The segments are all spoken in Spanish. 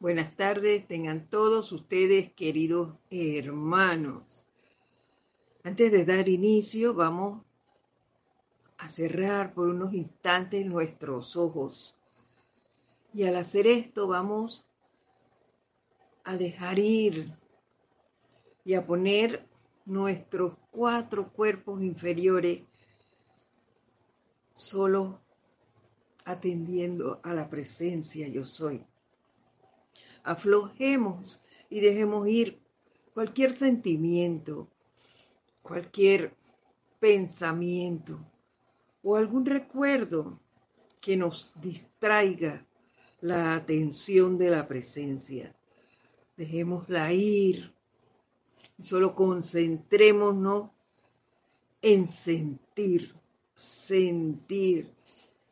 Buenas tardes, tengan todos ustedes, queridos hermanos. Antes de dar inicio, vamos a cerrar por unos instantes nuestros ojos. Y al hacer esto, vamos a dejar ir y a poner nuestros cuatro cuerpos inferiores solo atendiendo a la presencia yo soy aflojemos y dejemos ir cualquier sentimiento, cualquier pensamiento o algún recuerdo que nos distraiga la atención de la presencia. Dejémosla ir y solo concentrémonos en sentir, sentir,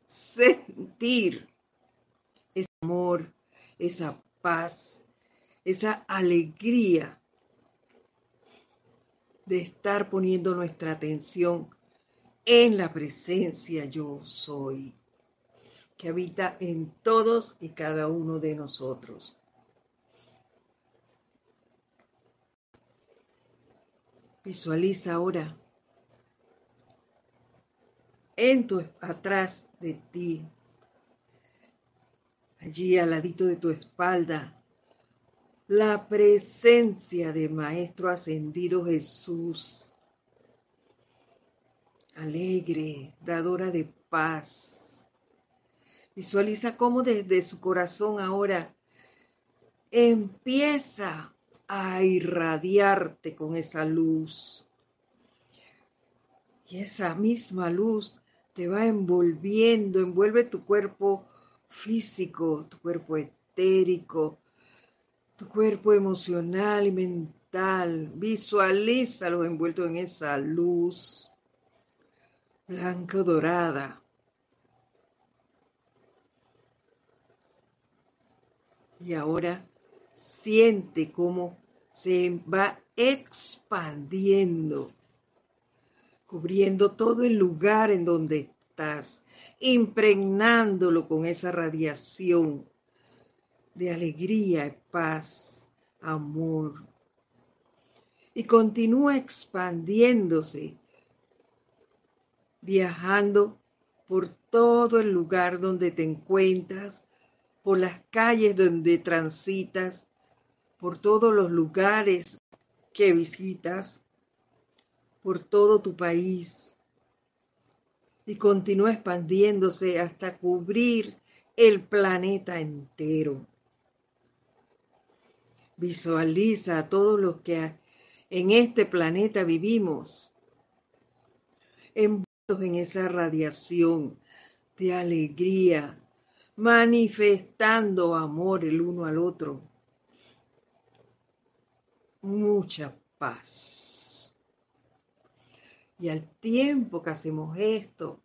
sentir ese amor, esa paz, esa alegría de estar poniendo nuestra atención en la presencia yo soy, que habita en todos y cada uno de nosotros. Visualiza ahora en tu atrás de ti allí al ladito de tu espalda, la presencia de Maestro Ascendido Jesús, alegre, dadora de paz. Visualiza cómo desde su corazón ahora empieza a irradiarte con esa luz. Y esa misma luz te va envolviendo, envuelve tu cuerpo físico, tu cuerpo etérico, tu cuerpo emocional y mental. Visualízalo envuelto en esa luz blanca dorada. Y ahora siente cómo se va expandiendo, cubriendo todo el lugar en donde impregnándolo con esa radiación de alegría, paz, amor. Y continúa expandiéndose, viajando por todo el lugar donde te encuentras, por las calles donde transitas, por todos los lugares que visitas, por todo tu país, y continúa expandiéndose hasta cubrir el planeta entero. Visualiza a todos los que en este planeta vivimos, envueltos en esa radiación de alegría, manifestando amor el uno al otro. Mucha paz. Y al tiempo que hacemos esto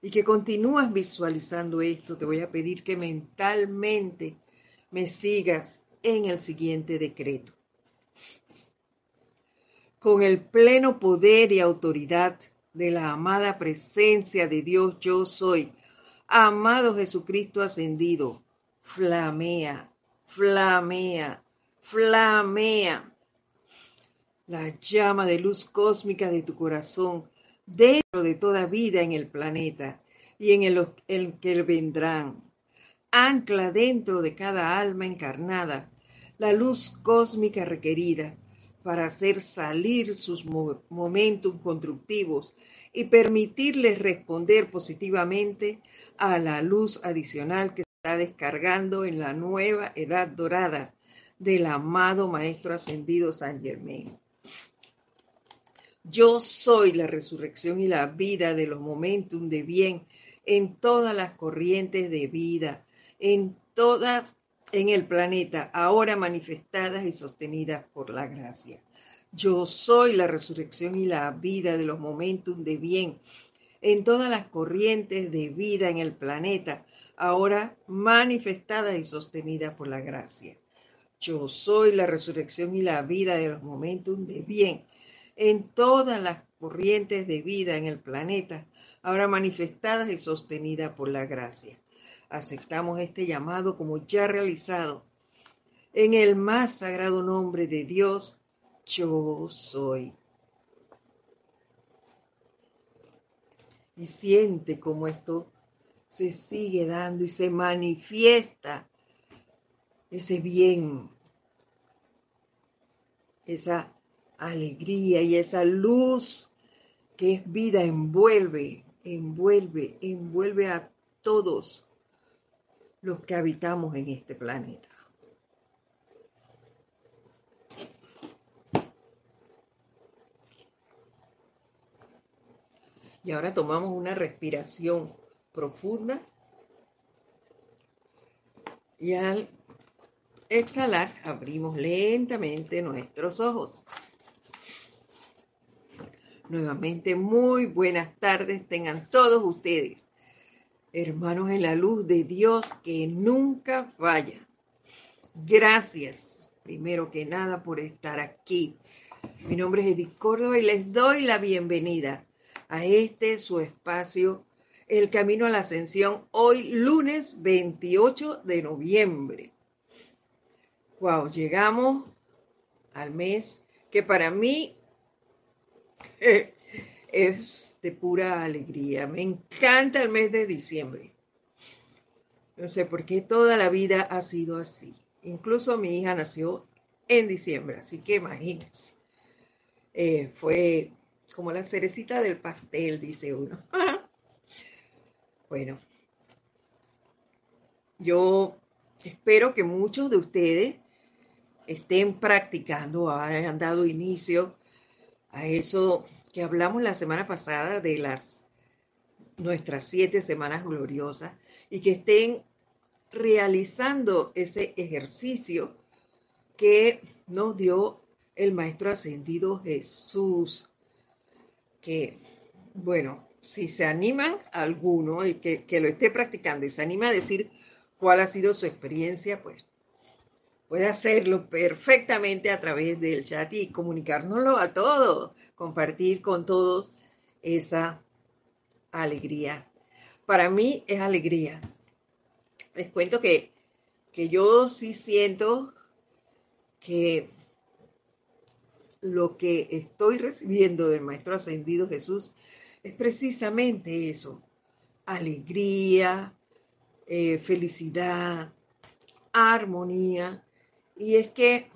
y que continúas visualizando esto, te voy a pedir que mentalmente me sigas en el siguiente decreto. Con el pleno poder y autoridad de la amada presencia de Dios yo soy, amado Jesucristo ascendido, flamea, flamea, flamea la llama de luz cósmica de tu corazón dentro de toda vida en el planeta y en el, que vendrán. Ancla dentro de cada alma encarnada la luz cósmica requerida para hacer salir sus momentos constructivos y permitirles responder positivamente a la luz adicional que está descargando en la nueva edad dorada del amado Maestro Ascendido San Germain. Yo soy la resurrección y la vida de los momentos de bien en todas las corrientes de vida, en todas en el planeta, ahora manifestadas y sostenidas por la gracia. Yo soy la resurrección y la vida de los momentos de bien en todas las corrientes de vida en el planeta, ahora manifestadas y sostenidas por la gracia. Yo soy la resurrección y la vida de los momentos de bien en todas las corrientes de vida en el planeta, ahora manifestadas y sostenidas por la gracia. Aceptamos este llamado como ya realizado en el más sagrado nombre de Dios, yo soy. Y siente cómo esto se sigue dando y se manifiesta ese bien, esa alegría y esa luz que es vida envuelve, envuelve, envuelve a todos los que habitamos en este planeta. Y ahora tomamos una respiración profunda. Y al exhalar, abrimos lentamente nuestros ojos. Nuevamente, muy buenas tardes tengan todos ustedes, hermanos en la luz de Dios que nunca falla. Gracias, primero que nada, por estar aquí. Mi nombre es Edith Córdoba y les doy la bienvenida a este su espacio, El Camino a la Ascensión, hoy lunes 28 de noviembre. Wow, llegamos al mes que para mí es de pura alegría. Me encanta el mes de diciembre. No sé por qué toda la vida ha sido así. Incluso mi hija nació en diciembre, así que imagínense. Eh, fue como la cerecita del pastel, dice uno. bueno, yo espero que muchos de ustedes estén practicando, hayan dado inicio a eso que hablamos la semana pasada de las nuestras siete semanas gloriosas y que estén realizando ese ejercicio que nos dio el Maestro Ascendido Jesús que, bueno, si se animan alguno y que, lo esté practicando y se anima a decir cuál ha sido su experiencia, pues puede hacerlo perfectamente a través del chat y comunicárnoslo a todos, compartir con todos esa alegría. Para mí es alegría. Les cuento que, que yo sí siento que lo que estoy recibiendo del Maestro Ascendido Jesús es precisamente eso, alegría, eh, felicidad, armonía. Y es que,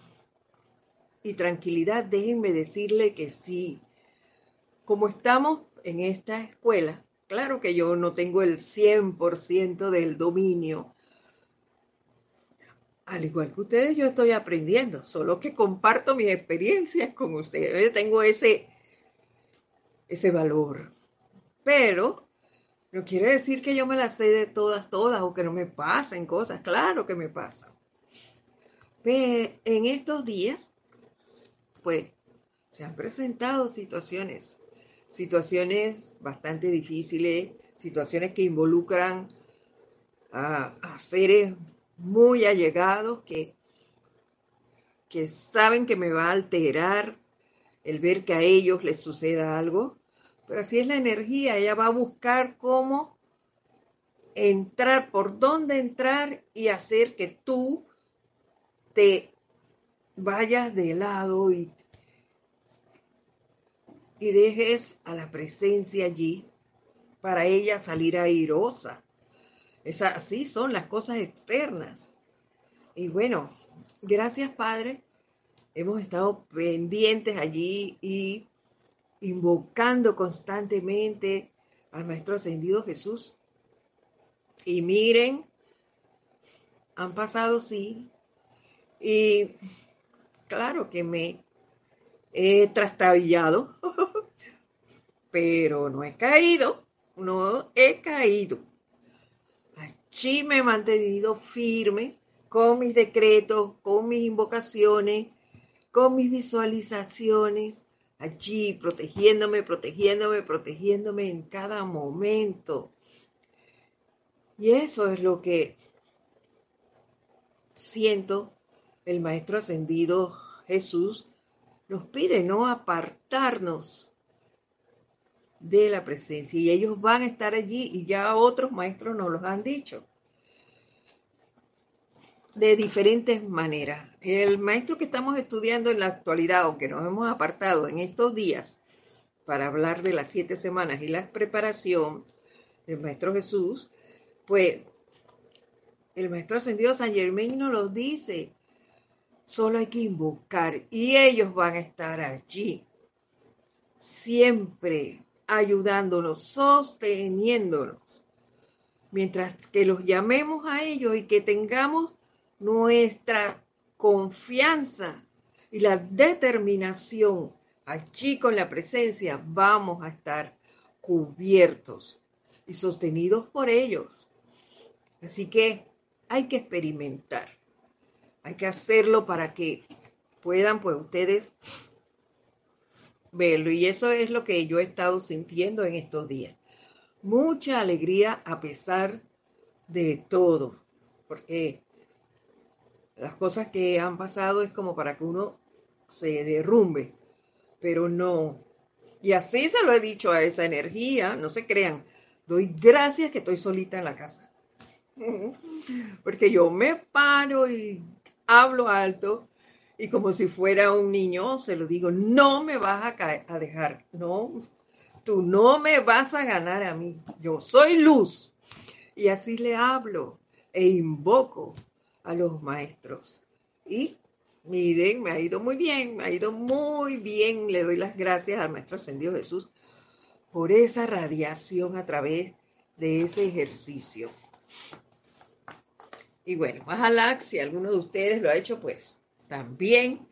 y tranquilidad, déjenme decirle que sí, como estamos en esta escuela, claro que yo no tengo el 100% del dominio al igual que ustedes, yo estoy aprendiendo, solo que comparto mis experiencias con ustedes. tengo ese, ese valor. Pero no quiere decir que yo me las sé de todas, todas, o que no me pasen cosas. Claro que me pasan. Pero en estos días, pues, se han presentado situaciones, situaciones bastante difíciles, situaciones que involucran a, a seres muy allegados que, que saben que me va a alterar el ver que a ellos les suceda algo, pero así es la energía, ella va a buscar cómo entrar, por dónde entrar y hacer que tú te vayas de lado y, y dejes a la presencia allí para ella salir airosa. Es así son las cosas externas. Y bueno, gracias Padre, hemos estado pendientes allí y invocando constantemente al Maestro Ascendido Jesús. Y miren, han pasado, sí, y claro que me he trastabillado, pero no he caído, no he caído. Allí me he mantenido firme con mis decretos, con mis invocaciones, con mis visualizaciones, allí protegiéndome, protegiéndome, protegiéndome en cada momento. Y eso es lo que siento el Maestro Ascendido Jesús nos pide, no apartarnos de la presencia y ellos van a estar allí y ya otros maestros nos los han dicho. de diferentes maneras. El maestro que estamos estudiando en la actualidad, aunque nos hemos apartado en estos días para hablar de las siete semanas y la preparación del maestro Jesús, pues el maestro ascendido San Germain nos dice. Solo hay que invocar y ellos van a estar allí, siempre ayudándonos, sosteniéndonos. Mientras que los llamemos a ellos y que tengamos nuestra confianza y la determinación allí con la presencia, vamos a estar cubiertos y sostenidos por ellos. Así que hay que experimentar, hay que hacerlo para que puedan pues ustedes verlo. Y eso es lo que yo he estado sintiendo en estos días. Mucha alegría a pesar de todo, porque las cosas que han pasado es como para que uno se derrumbe, pero no. Y así se lo he dicho a esa energía, no se crean, doy gracias que estoy solita en la casa. Porque yo me paro y hablo alto y como si fuera un niño se lo digo, no me vas a, a dejar, no, tú no me vas a ganar a mí, yo soy luz. Y así le hablo e invoco a los maestros. Y miren, me ha ido muy bien, me ha ido muy bien. Le doy las gracias al Maestro Ascendido Jesús por esa radiación a través de ese ejercicio. Y bueno, ojalá si alguno de ustedes lo ha hecho, pues también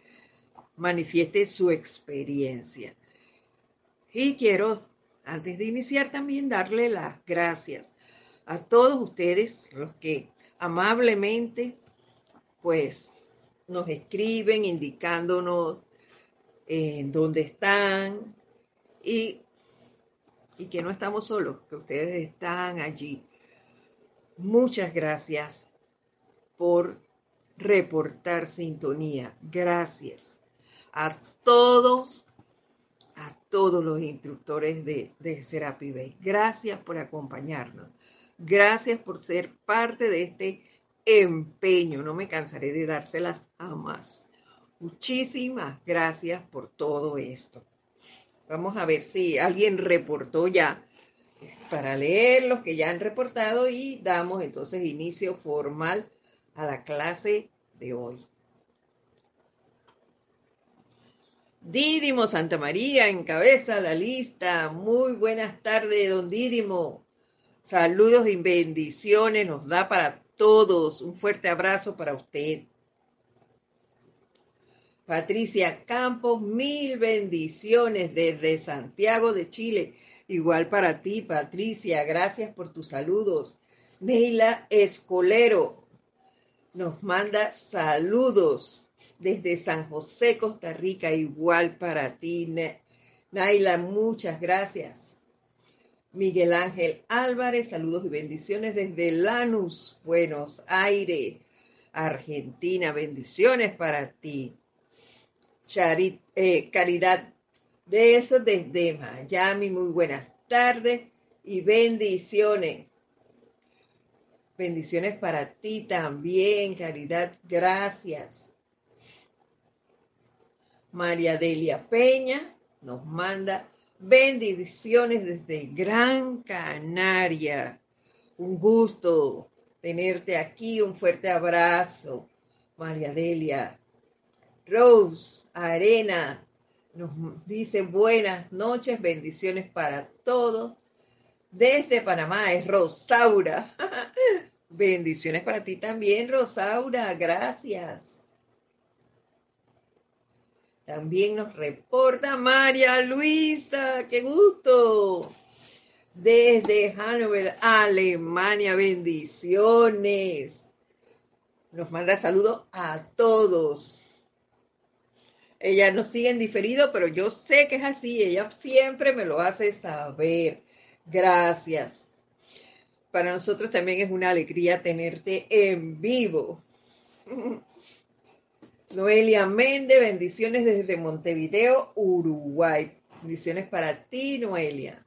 manifieste su experiencia. Y quiero, antes de iniciar, también darle las gracias a todos ustedes, los que amablemente, pues, nos escriben indicándonos en eh, dónde están y, y que no estamos solos, que ustedes están allí. Muchas gracias por reportar sintonía. Gracias a todos, a todos los instructores de, de Serapi Bay. Gracias por acompañarnos. Gracias por ser parte de este empeño. No me cansaré de dárselas a más. Muchísimas gracias por todo esto. Vamos a ver si alguien reportó ya para leer los que ya han reportado y damos entonces inicio formal a la clase de hoy. Dídimo Santa María encabeza la lista. Muy buenas tardes, don Dídimo. Saludos y bendiciones nos da para todos. Un fuerte abrazo para usted. Patricia Campos, mil bendiciones desde Santiago de Chile. Igual para ti, Patricia. Gracias por tus saludos. Neila Escolero, nos manda saludos desde San José, Costa Rica, igual para ti. Naila, muchas gracias. Miguel Ángel Álvarez, saludos y bendiciones desde Lanús, Buenos Aires, Argentina. Bendiciones para ti. Charit, eh, caridad de eso desde Miami, muy buenas tardes y bendiciones. Bendiciones para ti también, Caridad. Gracias. María Delia Peña nos manda bendiciones desde Gran Canaria. Un gusto tenerte aquí. Un fuerte abrazo, María Delia. Rose Arena nos dice buenas noches, bendiciones para todos. Desde Panamá es Rosaura. Bendiciones para ti también, Rosaura. Gracias. También nos reporta María Luisa. ¡Qué gusto! Desde Hannover, Alemania. Bendiciones. Nos manda saludos a todos. Ella nos sigue en diferido, pero yo sé que es así. Ella siempre me lo hace saber. Gracias. Para nosotros también es una alegría tenerte en vivo. Noelia Méndez, bendiciones desde Montevideo, Uruguay. Bendiciones para ti, Noelia.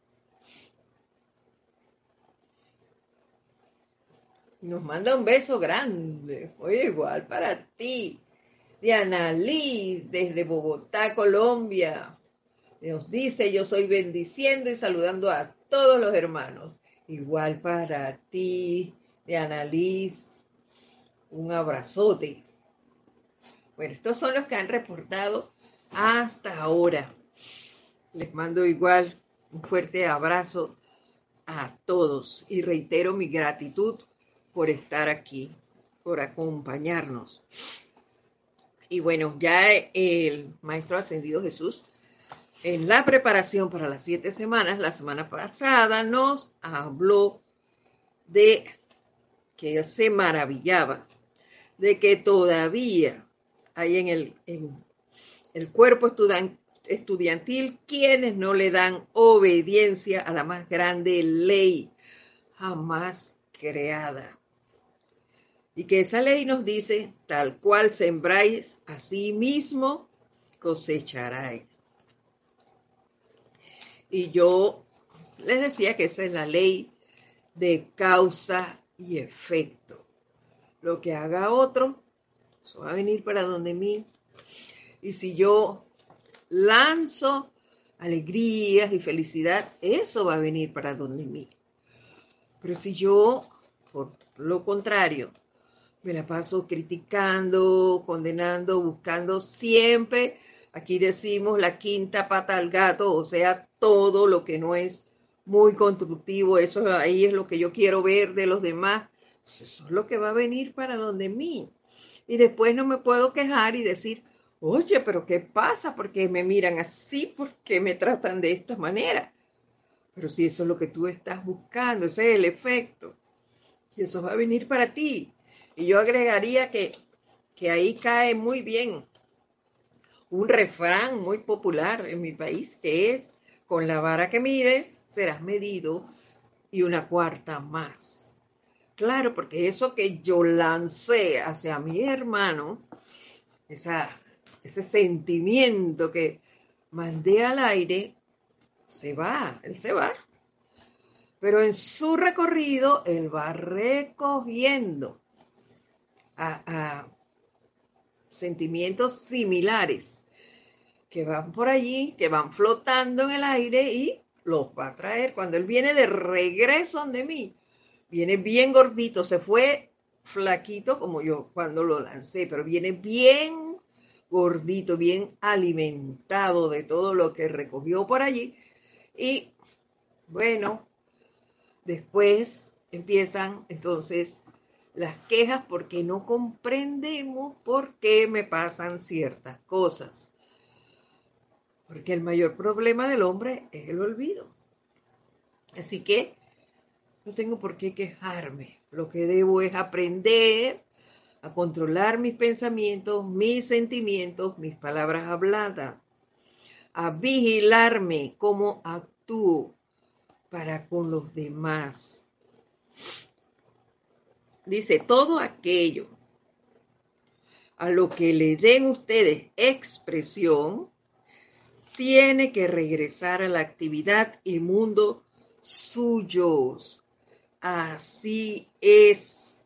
Nos manda un beso grande. Oye, igual para ti. Diana Liz, desde Bogotá, Colombia. Nos dice, yo soy bendiciendo y saludando a todos los hermanos. Igual para ti, Diana Liz. Un abrazote. Bueno, estos son los que han reportado hasta ahora. Les mando igual un fuerte abrazo a todos y reitero mi gratitud por estar aquí, por acompañarnos. Y bueno, ya el Maestro Ascendido Jesús, en la preparación para las siete semanas, la semana pasada nos habló de que se maravillaba de que todavía hay en el, el cuerpo estudiantil quienes no le dan obediencia a la más grande ley jamás creada. Y que esa ley nos dice, tal cual sembráis, así mismo cosecharáis. Y yo les decía que esa es la ley de causa y efecto. Lo que haga otro, eso va a venir para donde mí. Y si yo lanzo alegrías y felicidad, eso va a venir para donde mí. Pero si yo, por lo contrario, me la paso criticando, condenando, buscando siempre, aquí decimos la quinta pata al gato, o sea, todo lo que no es muy constructivo, eso ahí es lo que yo quiero ver de los demás, eso es lo que va a venir para donde mí. Y después no me puedo quejar y decir, oye, pero ¿qué pasa? ¿Por qué me miran así? ¿Por qué me tratan de esta manera? Pero si eso es lo que tú estás buscando, ese es el efecto. Y eso va a venir para ti. Y yo agregaría que, que ahí cae muy bien un refrán muy popular en mi país que es, con la vara que mides serás medido y una cuarta más. Claro, porque eso que yo lancé hacia mi hermano, esa, ese sentimiento que mandé al aire, se va, él se va. Pero en su recorrido, él va recogiendo a, sentimientos similares que van por allí, que van flotando en el aire y los va a traer. Cuando él viene de regreso de mí, viene bien gordito, se fue flaquito como yo cuando lo lancé, pero viene bien gordito, bien alimentado de todo lo que recogió por allí. Y bueno, después empiezan entonces las quejas porque no comprendemos por qué me pasan ciertas cosas. Porque el mayor problema del hombre es el olvido. Así que no tengo por qué quejarme. Lo que debo es aprender a controlar mis pensamientos, mis sentimientos, mis palabras habladas, a vigilarme cómo actúo para con los demás dice, todo aquello a lo que le den ustedes expresión, tiene que regresar a la actividad y mundo suyos. Así es.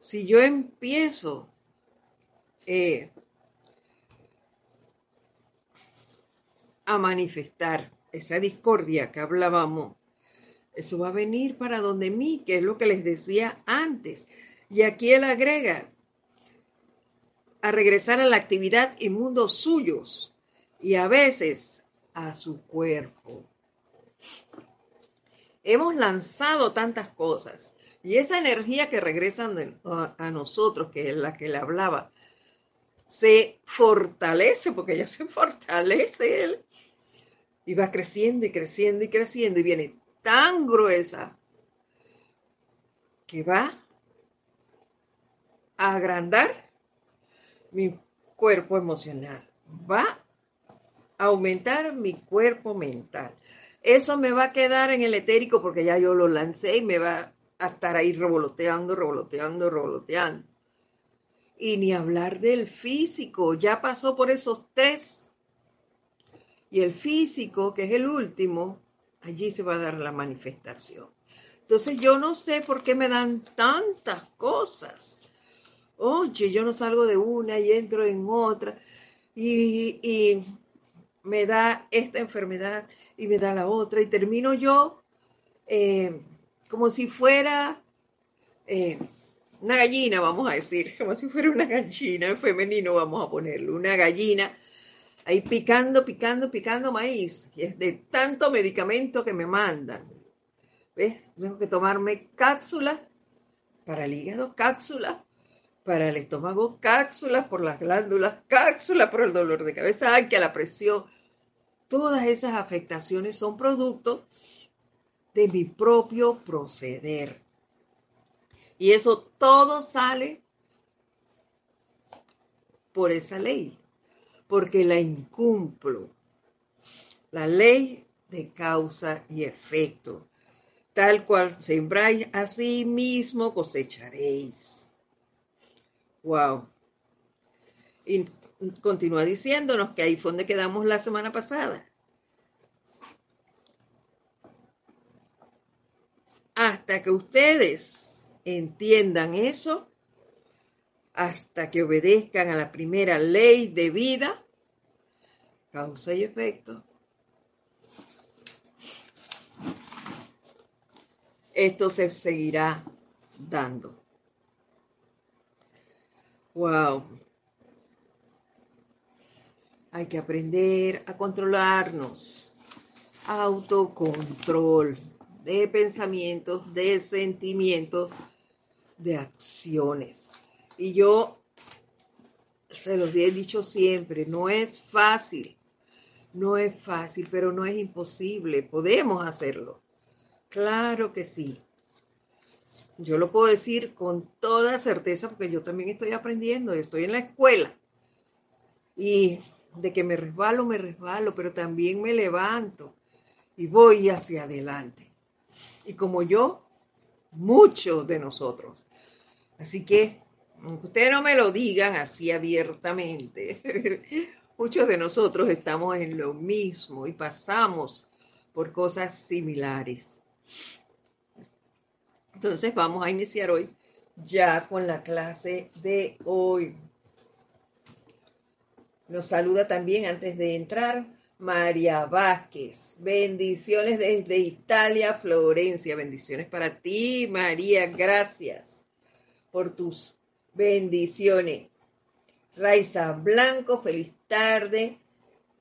Si yo empiezo eh, a manifestar esa discordia que hablábamos eso va a venir para donde mí, que es lo que les decía antes. Y aquí él agrega a regresar a la actividad y mundos suyos y a veces a su cuerpo. Hemos lanzado tantas cosas y esa energía que regresa a nosotros, que es la que le hablaba, se fortalece, porque ya se fortalece él, y va creciendo y creciendo y creciendo y viene tan gruesa que va a agrandar mi cuerpo emocional, va aumentar mi cuerpo mental. Eso me va a quedar en el etérico porque ya yo lo lancé y me va a estar ahí revoloteando, revoloteando, revoloteando. Y ni hablar del físico, ya pasó por esos tres. Y el físico, que es el último, allí se va a dar la manifestación. Entonces yo no sé por qué me dan tantas cosas. Oye, yo no salgo de una y entro en otra y, me da esta enfermedad y me da la otra y termino yo eh, como si fuera eh, una gallina, vamos a decir, como si fuera una gallina, en femenino vamos a ponerlo, una gallina ahí picando, picando, picando maíz, y es de tanto medicamento que me mandan. ¿Ves? Tengo que tomarme cápsulas para el hígado, cápsulas para el estómago, cápsulas por las glándulas, cápsulas por el dolor de cabeza, que la presión. Todas esas afectaciones son producto de mi propio proceder. Y eso todo sale por esa ley, porque la incumplo. La ley de causa y efecto. Tal cual sembráis, así mismo cosecharéis. Wow. Y continúa diciéndonos que ahí fue donde quedamos la semana pasada. Hasta que ustedes entiendan eso, hasta que obedezcan a la primera ley de vida, causa y efecto, esto se seguirá dando. Wow. Hay que aprender a controlarnos. Autocontrol de pensamientos, de sentimientos, de acciones. Y yo se los he dicho siempre, no es fácil, no es fácil, pero no es imposible, podemos hacerlo. Claro que sí. Yo lo puedo decir con toda certeza porque yo también estoy aprendiendo, estoy en la escuela. Y de que me resbalo, me resbalo, pero también me levanto y voy hacia adelante. Y como yo, muchos de nosotros. Así que, aunque ustedes no me lo digan así abiertamente, muchos de nosotros estamos en lo mismo y pasamos por cosas similares. Entonces vamos a iniciar hoy ya con la clase de hoy. Nos saluda también antes de entrar María Vázquez. Bendiciones desde Italia, Florencia. Bendiciones para ti, María. Gracias por tus bendiciones. Raiza Blanco, feliz tarde.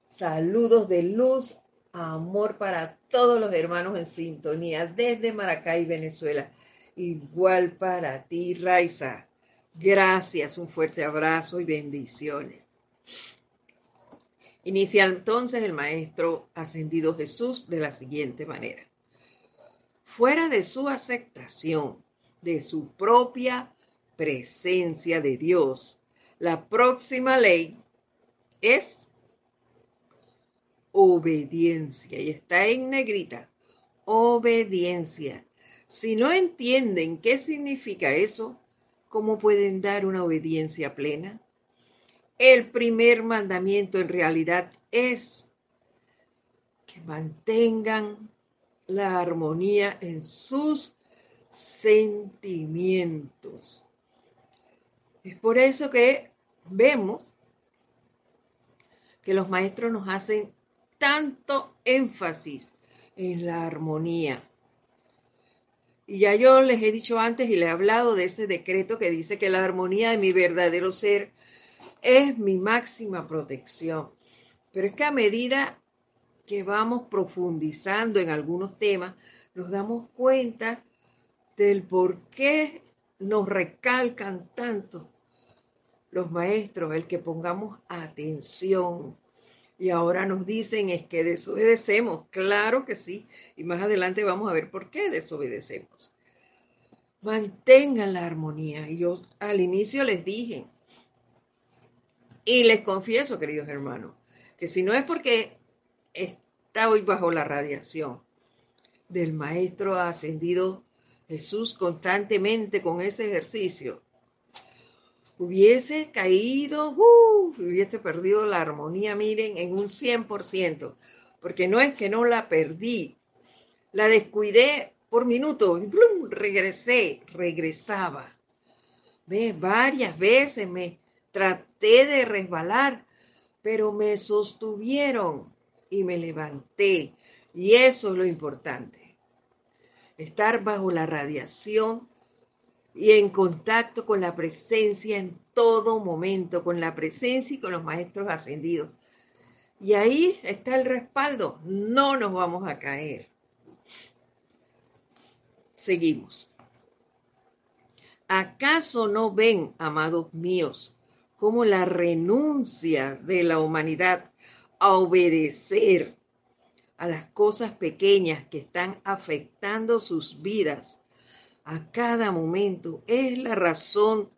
Saludos de luz, amor para todos los hermanos en sintonía desde Maracay, Venezuela. Igual para ti, Raiza. Gracias, un fuerte abrazo y bendiciones. Inicia entonces el Maestro Ascendido Jesús de la siguiente manera. Fuera de su aceptación de su propia presencia de Dios, la próxima ley es obediencia. Y está en negrita. Obediencia. Si no entienden qué significa eso, ¿cómo pueden dar una obediencia plena? El primer mandamiento en realidad es que mantengan la armonía en sus sentimientos. Es por eso que vemos que los maestros nos hacen tanto énfasis en la armonía. Y ya yo les he dicho antes y le he hablado de ese decreto que dice que la armonía de mi verdadero ser es mi máxima protección. Pero es que a medida que vamos profundizando en algunos temas, nos damos cuenta del por qué nos recalcan tanto los maestros, el que pongamos atención. Y ahora nos dicen es que desobedecemos. Claro que sí. Y más adelante vamos a ver por qué desobedecemos. Mantengan la armonía. Y yo al inicio les dije, y les confieso, queridos hermanos, que si no es porque está hoy bajo la radiación del Maestro ascendido Jesús constantemente con ese ejercicio, hubiese caído, uh, hubiese perdido la armonía, miren, en un 100%, porque no es que no la perdí, la descuidé por minuto, y regresé, regresaba. ¿Ves? Varias veces me traté de resbalar, pero me sostuvieron y me levanté. Y eso es lo importante. Estar bajo la radiación y en contacto con la presencia en todo momento, con la presencia y con los maestros ascendidos. Y ahí está el respaldo. No nos vamos a caer. Seguimos. ¿Acaso no ven, amados míos, cómo la renuncia de la humanidad a obedecer a las cosas pequeñas que están afectando sus vidas a cada momento es la razón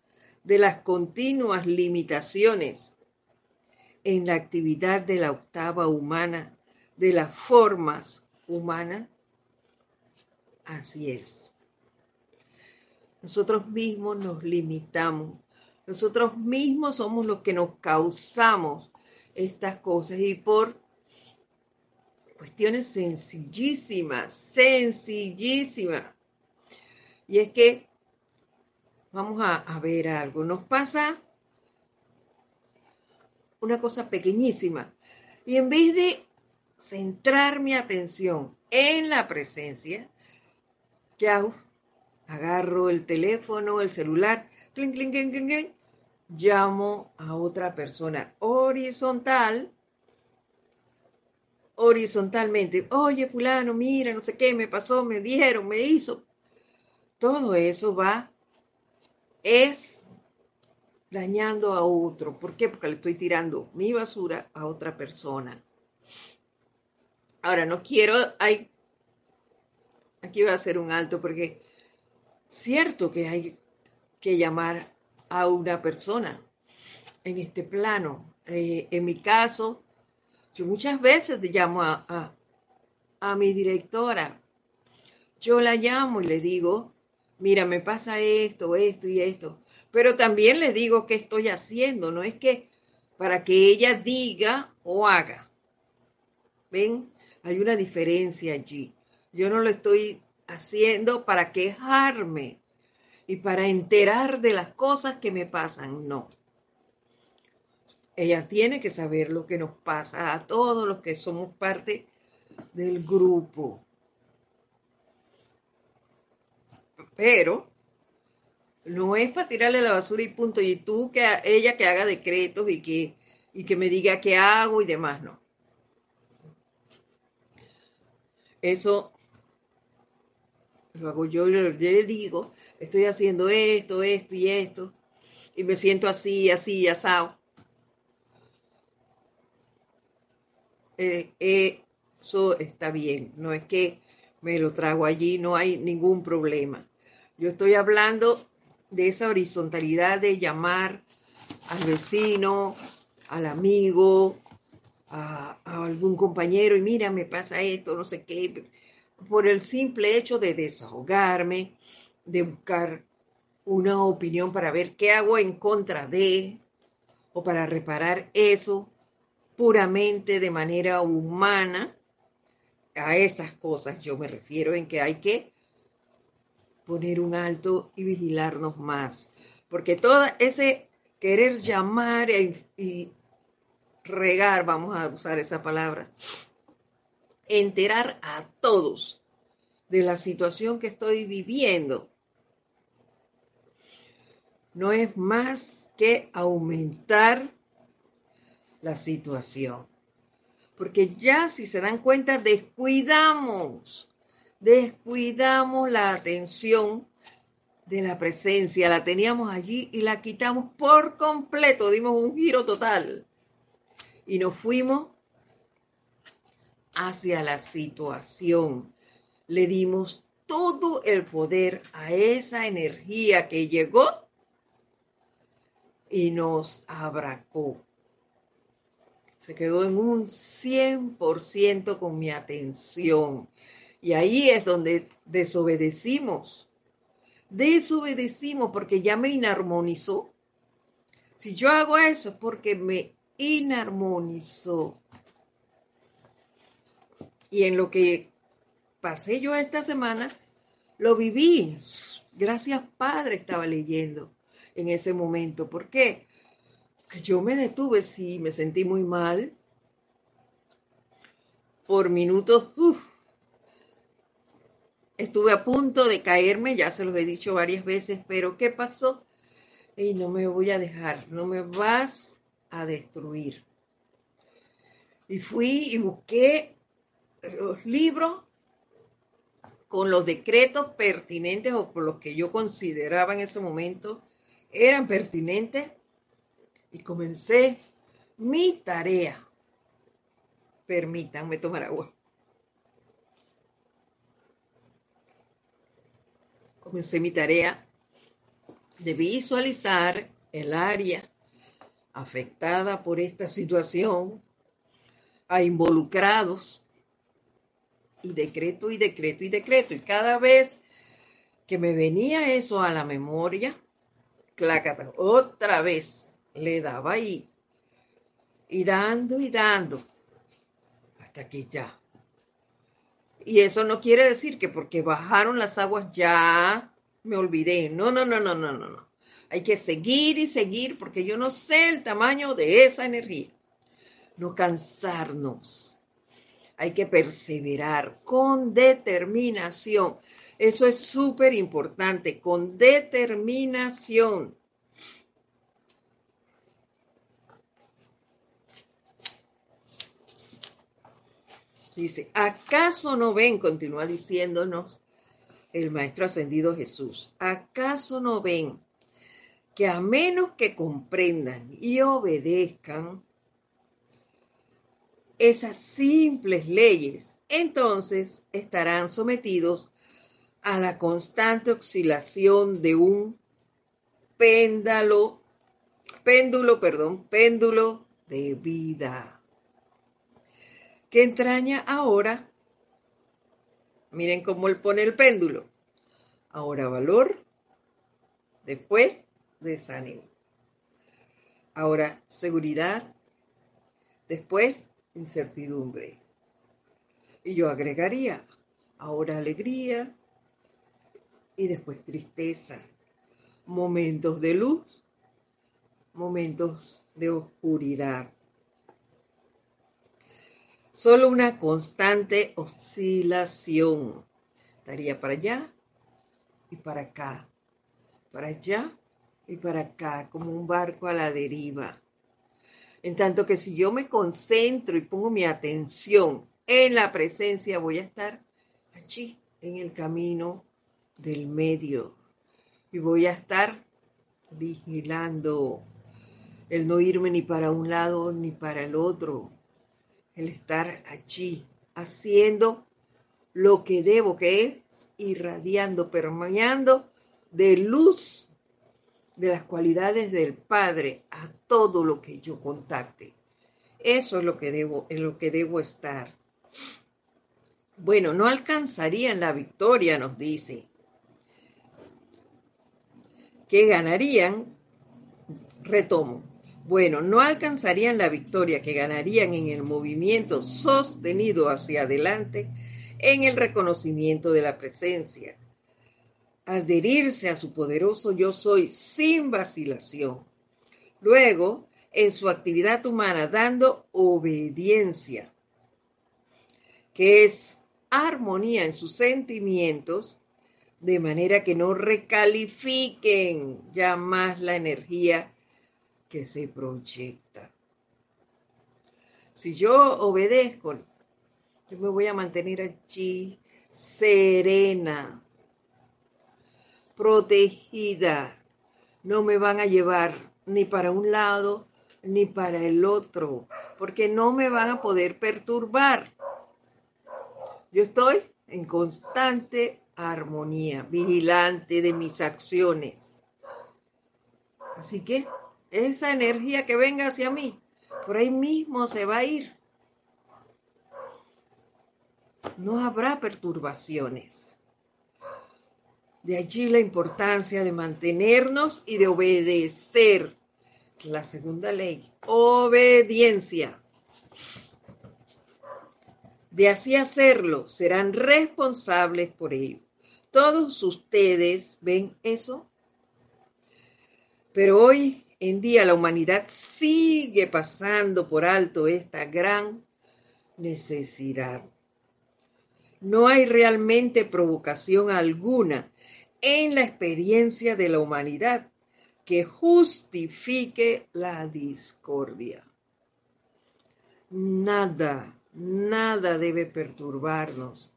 de las continuas limitaciones en la actividad de la octava humana, de las formas humanas? Así es. Nosotros mismos nos limitamos. Nosotros mismos somos los que nos causamos estas cosas y por cuestiones sencillísimas, sencillísimas. Y es que, vamos a, ver algo, nos pasa una cosa pequeñísima. Y en vez de centrar mi atención en la presencia, ¿qué hago? Agarro el teléfono, el celular, clink, clink, clink, clink, llamo a otra persona horizontal, horizontalmente. Oye, fulano, mira, no sé qué, me pasó, me dijeron, me hizo. Todo eso va, es dañando a otro. ¿Por qué? Porque le estoy tirando mi basura a otra persona. Ahora, no quiero, hay, aquí voy a hacer un alto porque cierto que hay que llamar a una persona en este plano. Eh, en mi caso, yo muchas veces llamo a, a, a mi directora. Yo la llamo y le digo, mira, me pasa esto, esto y esto pero también le digo qué estoy haciendo, no es que para que ella diga o haga. ¿Ven? Hay una diferencia allí. Yo no lo estoy haciendo para quejarme y para enterar de las cosas que me pasan, no. Ella tiene que saber lo que nos pasa a todos los que somos parte del grupo. Pero no es para tirarle la basura y punto. Y tú, que ella que haga decretos y que, y que me diga qué hago y demás, no. Eso lo hago yo, yo le digo, estoy haciendo esto, esto y esto, y me siento así, así, asado. Eh, eso está bien, no es que me lo trago allí, no hay ningún problema. Yo estoy hablando de esa horizontalidad de llamar al vecino, al amigo, a, algún compañero y mira, me pasa esto, no sé qué, por el simple hecho de desahogarme, de buscar una opinión para ver qué hago en contra de o para reparar eso puramente de manera humana. A esas cosas yo me refiero en que hay que poner un alto y vigilarnos más. Porque todo ese querer llamar y, regar, vamos a usar esa palabra, enterar a todos de la situación que estoy viviendo, no es más que aumentar la situación. Porque ya si se dan cuenta, descuidamos descuidamos la atención de la presencia, la teníamos allí y la quitamos por completo, dimos un giro total y nos fuimos hacia la situación. Le dimos todo el poder a esa energía que llegó y nos abracó. Se quedó en un 100% con mi atención. Y ahí es donde desobedecimos. Desobedecimos porque ya me inarmonizó. Si yo hago eso es porque me inarmonizó. Y en lo que pasé yo esta semana, lo viví. Gracias Padre estaba leyendo en ese momento. ¿Por qué? Que yo me detuve, sí, me sentí muy mal. Por minutos, estuve a punto de caerme, ya se los he dicho varias veces, pero ¿qué pasó? Y no me voy a dejar, no me vas a destruir. Y fui y busqué los libros con los decretos pertinentes o por los que yo consideraba en ese momento eran pertinentes y comencé mi tarea. Permítanme tomar agua. Comencé mi tarea de visualizar el área afectada por esta situación, a involucrados, y decreto y decreto y decreto. Y cada vez que me venía eso a la memoria, clácata, otra vez le daba ahí. Y dando y dando. Hasta que ya. Y eso no quiere decir que porque bajaron las aguas ya me olvidé. No, no, no, no, no, no, no. Hay que seguir y seguir porque yo no sé el tamaño de esa energía. No cansarnos. Hay que perseverar con determinación. Eso es súper importante, con determinación. Dice, ¿acaso no ven? Continúa diciéndonos el Maestro Ascendido Jesús. ¿Acaso no ven que a menos que comprendan y obedezcan esas simples leyes, entonces estarán sometidos a la constante oscilación de un péndulo, péndulo, perdón, péndulo de vida, que entraña ahora, miren cómo él pone el péndulo, ahora valor, después desánimo, ahora seguridad, después incertidumbre. Y yo agregaría ahora alegría, y después tristeza, momentos de luz, momentos de oscuridad. Solo una constante oscilación. Estaría para allá y para acá, para allá y para acá, como un barco a la deriva. En tanto que si yo me concentro y pongo mi atención en la presencia, voy a estar allí, en el camino del medio y voy a estar vigilando el no irme ni para un lado ni para el otro, el estar allí haciendo lo que debo, que es irradiando, permeando de luz de las cualidades del Padre a todo lo que yo contacte. Eso es lo que debo, en lo que debo estar. Bueno, no alcanzarían la victoria, nos dice, que ganarían, retomo, bueno, no alcanzarían la victoria que ganarían en el movimiento sostenido hacia adelante en el reconocimiento de la presencia. Adherirse a su poderoso yo soy sin vacilación. Luego, en su actividad humana, dando obediencia, que es armonía en sus sentimientos, de manera que no recalifiquen ya más la energía que se proyecta. Si yo obedezco, yo me voy a mantener allí serena, protegida. No me van a llevar ni para un lado ni para el otro, porque no me van a poder perturbar. Yo estoy en constante armonía, vigilante de mis acciones. Así que esa energía que venga hacia mí, por ahí mismo se va a ir. No habrá perturbaciones. De allí la importancia de mantenernos y de obedecer. La segunda ley, obediencia. De así hacerlo, serán responsables por ello Todos ustedes ven eso. Pero hoy en día la humanidad sigue pasando por alto esta gran necesidad. No hay realmente provocación alguna en la experiencia de la humanidad que justifique la discordia. Nada, nada debe perturbarnos.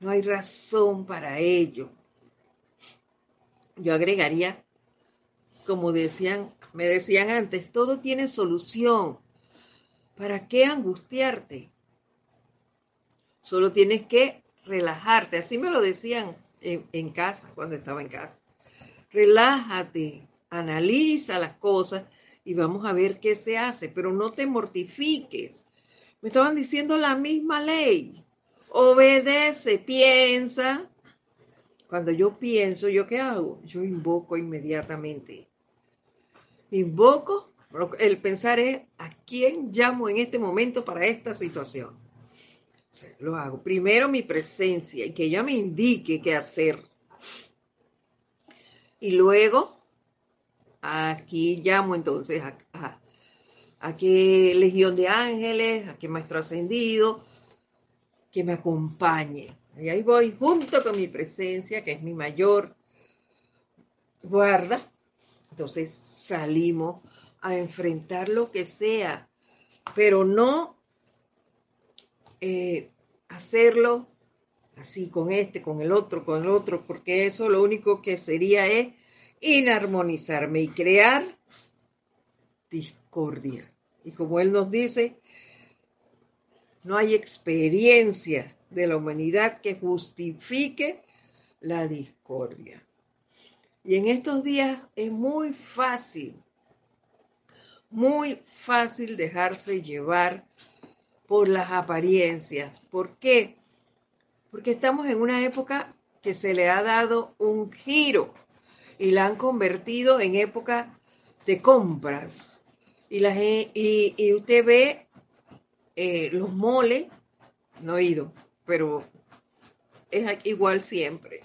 No hay razón para ello. Yo agregaría, como decían, me decían antes, todo tiene solución. ¿Para qué angustiarte? Solo tienes que relajarte. Así me lo decían en, casa, cuando estaba en casa. Relájate, analiza las cosas y vamos a ver qué se hace, pero no te mortifiques. Me estaban diciendo la misma ley. Obedece, piensa. Cuando yo pienso, ¿yo qué hago? Yo invoco inmediatamente. Invoco, el pensar es, ¿a quién llamo en este momento para esta situación? lo hago. Primero mi presencia y que ella me indique qué hacer. Y luego, aquí llamo entonces a, a, qué legión de ángeles, a qué maestro ascendido, que me acompañe. Y ahí voy junto con mi presencia, que es mi mayor guarda. Entonces salimos a enfrentar lo que sea, pero no eh, hacerlo así con este, con el otro, con el otro, porque eso lo único que sería es inarmonizarme y crear discordia. Y como él nos dice, no hay experiencia de la humanidad que justifique la discordia. Y en estos días es muy fácil, muy fácil dejarse llevar por las apariencias. ¿Por qué? Porque estamos en una época que se le ha dado un giro y la han convertido en época de compras. Y, la, y, usted ve eh, los moles, no he ido, pero es igual siempre,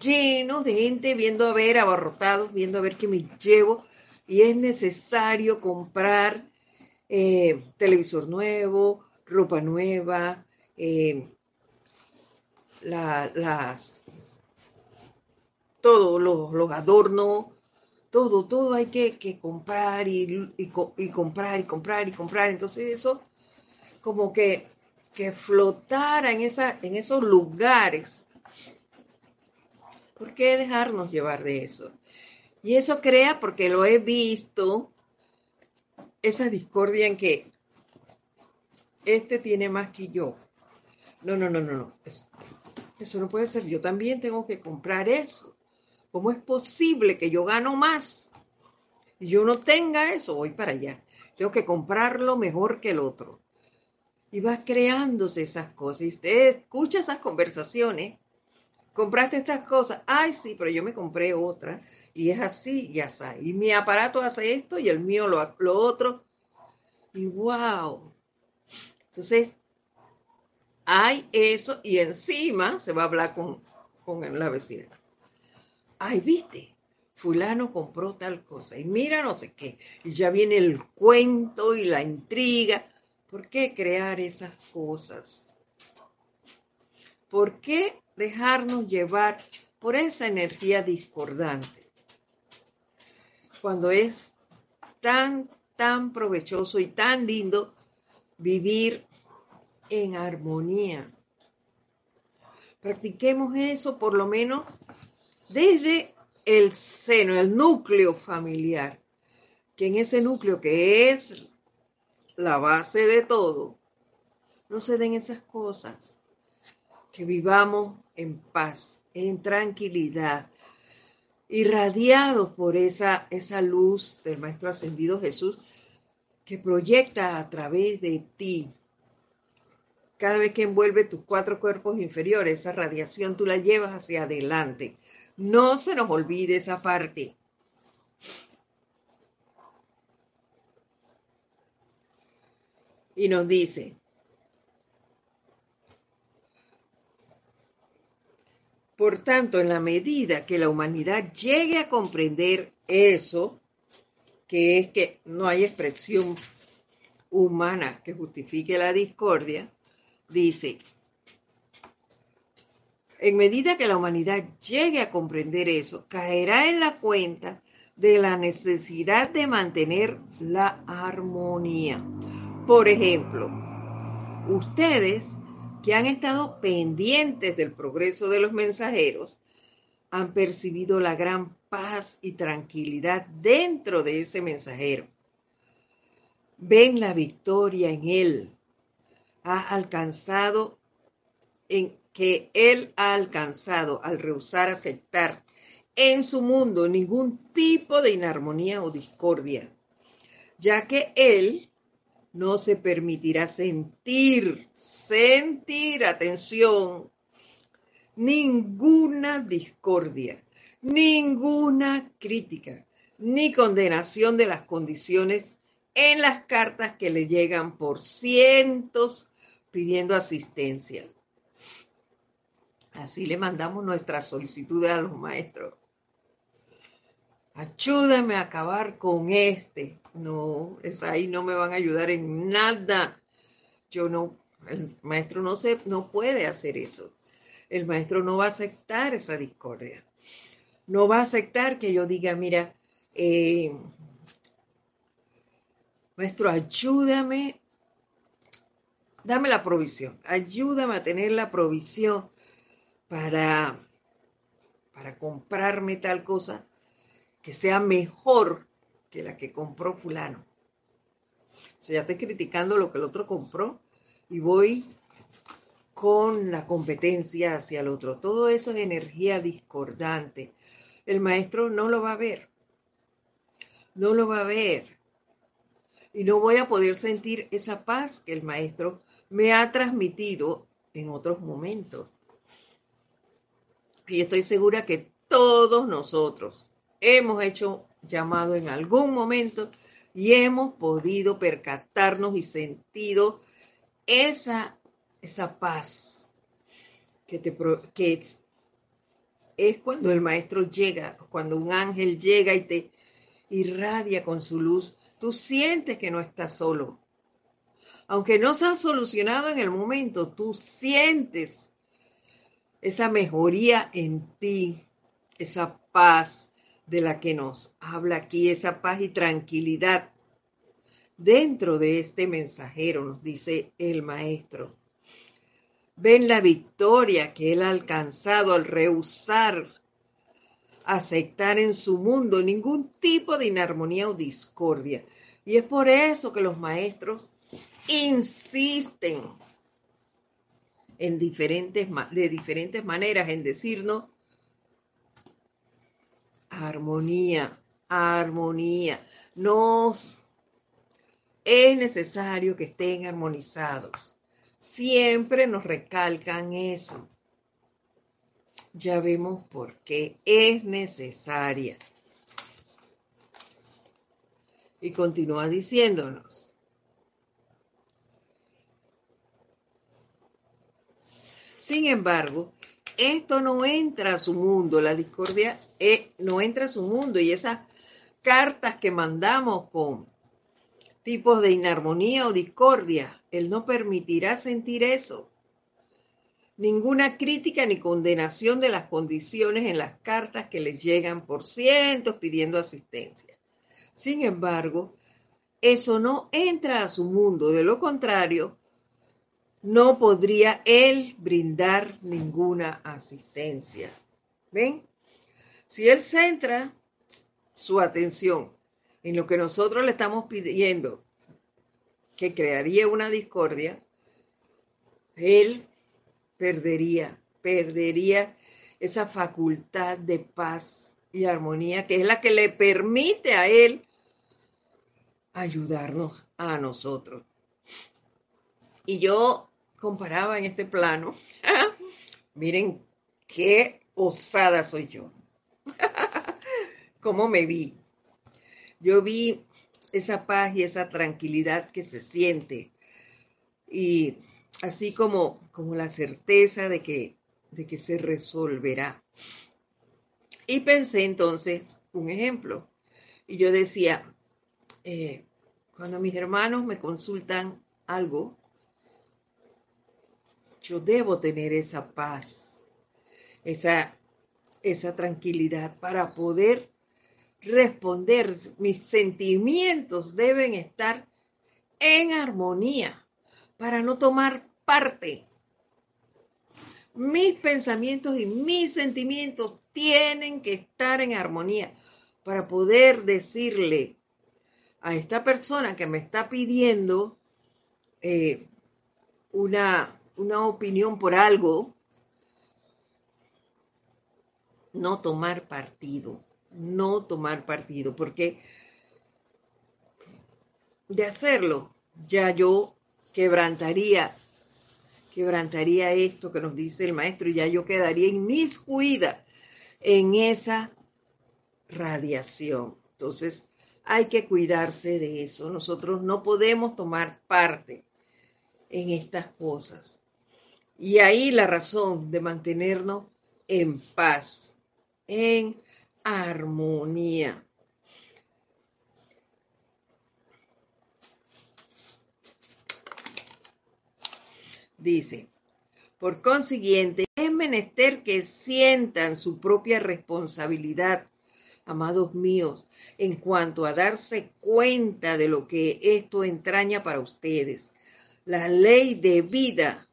llenos de gente viendo a ver, abarrotados, viendo a ver qué me llevo, y es necesario comprar eh, televisor nuevo, ropa nueva, eh, las, todos los, adornos, todo, todo hay que, comprar y, comprar y comprar y comprar. Entonces eso como que, que flotara en, esa, en esos lugares. ¿Por qué dejarnos llevar de eso? Y eso crea, porque lo he visto, esa discordia en que este tiene más que yo. No, no, no, no, no. Eso, no puede ser. Yo también tengo que comprar eso. ¿Cómo es posible que yo gano más y yo no tenga eso? Voy para allá. Tengo que comprarlo mejor que el otro. Y va creándose esas cosas. Y usted escucha esas conversaciones. Compraste estas cosas. Ay, sí, pero yo me compré otra y es así, ya está. Y mi aparato hace esto y el mío lo, lo otro. Y wow. Entonces, hay eso y encima se va a hablar con, con la vecina. Ay, viste, fulano compró tal cosa y mira no sé qué. Y ya viene el cuento y la intriga. ¿Por qué crear esas cosas? ¿Por qué dejarnos llevar por esa energía discordante? cuando es tan, tan provechoso y tan lindo vivir en armonía. Practiquemos eso por lo menos desde el seno, el núcleo familiar, que en ese núcleo que es la base de todo, no se den esas cosas, que vivamos en paz, en tranquilidad, irradiados por esa, esa luz del Maestro Ascendido Jesús que proyecta a través de ti. Cada vez que envuelve tus cuatro cuerpos inferiores, esa radiación tú la llevas hacia adelante. No se nos olvide esa parte. Y nos dice, tanto, en la medida que la humanidad llegue a comprender eso, que es que no hay expresión humana que justifique la discordia, dice, en medida que la humanidad llegue a comprender eso, caerá en la cuenta de la necesidad de mantener la armonía. Por ejemplo, ustedes que han estado pendientes del progreso de los mensajeros, han percibido la gran paz y tranquilidad dentro de ese mensajero. Ven la victoria en él. Ha alcanzado en que él ha alcanzado al rehusar aceptar en su mundo ningún tipo de inarmonía o discordia, ya que él no se permitirá sentir, sentir, atención, ninguna discordia, ninguna crítica, ni condenación de las condiciones en las cartas que le llegan por cientos pidiendo asistencia. Así le mandamos nuestras solicitudes a los maestros. Ayúdame a acabar con este. No, es ahí no me van a ayudar en nada. Yo no, el maestro no se, no puede hacer eso. El maestro no va a aceptar esa discordia. No va a aceptar que yo diga, mira, eh, maestro, ayúdame, dame la provisión, ayúdame a tener la provisión para, para comprarme tal cosa que sea mejor que la que compró fulano. O sea, ya estoy criticando lo que el otro compró y voy con la competencia hacia el otro. Todo eso es energía discordante. El maestro no lo va a ver. No lo va a ver. Y no voy a poder sentir esa paz que el maestro me ha transmitido en otros momentos. Y estoy segura que todos nosotros hemos hecho llamado en algún momento y hemos podido percatarnos y sentido esa, esa paz que, te, que es, es cuando el maestro llega, cuando un ángel llega y te irradia con su luz, tú sientes que no estás solo. Aunque no se ha solucionado en el momento, tú sientes esa mejoría en ti, esa paz, de la que nos habla aquí, esa paz y tranquilidad. Dentro de este mensajero, nos dice el maestro, ven la victoria que él ha alcanzado al rehusar aceptar en su mundo ningún tipo de inarmonía o discordia. Y es por eso que los maestros insisten en diferentes, de diferentes maneras en decirnos armonía, armonía. Nos es necesario que estén armonizados. Siempre nos recalcan eso. Ya vemos por qué es necesaria. Y continúa diciéndonos. Sin embargo, esto no entra a su mundo, la discordia eh, no entra a su mundo y esas cartas que mandamos con tipos de inarmonía o discordia, él no permitirá sentir eso. Ninguna crítica ni condenación de las condiciones en las cartas que les llegan por cientos pidiendo asistencia. Sin embargo, eso no entra a su mundo, de lo contrario, no podría él brindar ninguna asistencia. ¿Ven? Si él centra su atención en lo que nosotros le estamos pidiendo, que crearía una discordia, él perdería, perdería esa facultad de paz y armonía que es la que le permite a él ayudarnos a nosotros. Y yo comparaba en este plano. Miren qué osada soy yo. Cómo me vi. Yo vi esa paz y esa tranquilidad que se siente. Y así como, como la certeza de que de que se resolverá. Y pensé entonces un ejemplo. Y yo decía, eh, cuando mis hermanos me consultan algo, yo debo tener esa paz, esa, esa tranquilidad para poder responder. Mis sentimientos deben estar en armonía para no tomar parte. Mis pensamientos y mis sentimientos tienen que estar en armonía para poder decirle a esta persona que me está pidiendo eh, una, una opinión por algo, no tomar partido, no tomar partido, porque de hacerlo, ya yo quebrantaría, quebrantaría esto que nos dice el maestro y ya yo quedaría inmiscuida en esa radiación. Entonces, hay que cuidarse de eso. Nosotros no podemos tomar parte en estas cosas. Y ahí la razón de mantenernos en paz, en armonía. Dice, por consiguiente, es menester que sientan su propia responsabilidad, amados míos, en cuanto a darse cuenta de lo que esto entraña para ustedes. La ley de vida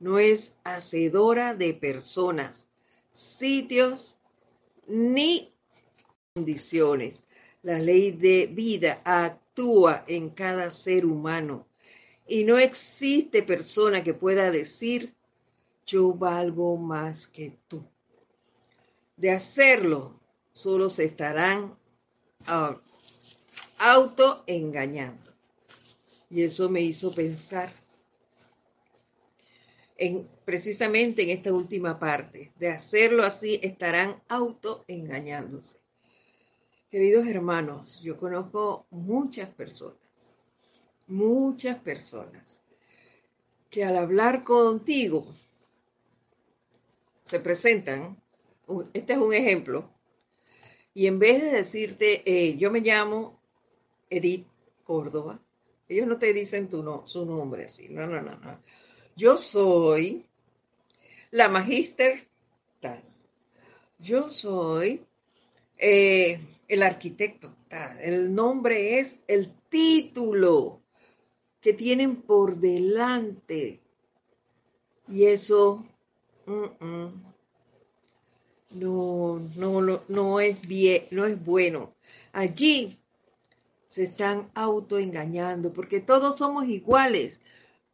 no es hacedora de personas, sitios ni condiciones. La ley de vida actúa en cada ser humano y no existe persona que pueda decir, yo valgo más que tú. De hacerlo, solo se estarán uh, autoengañando. Y eso me hizo pensar en, precisamente en esta última parte. De hacerlo así, estarán autoengañándose. Queridos hermanos, yo conozco muchas personas muchas personas que al hablar contigo se presentan, este es un ejemplo, y en vez de decirte, eh, yo me llamo Edith Córdoba, ellos no te dicen tu no, su nombre así, no, no, no, no. Yo soy la magíster tal. Yo soy eh, el arquitecto. El nombre es el título que tienen por delante. Y eso no, no, no, es bien, no es bueno. Allí se están autoengañando porque todos somos iguales.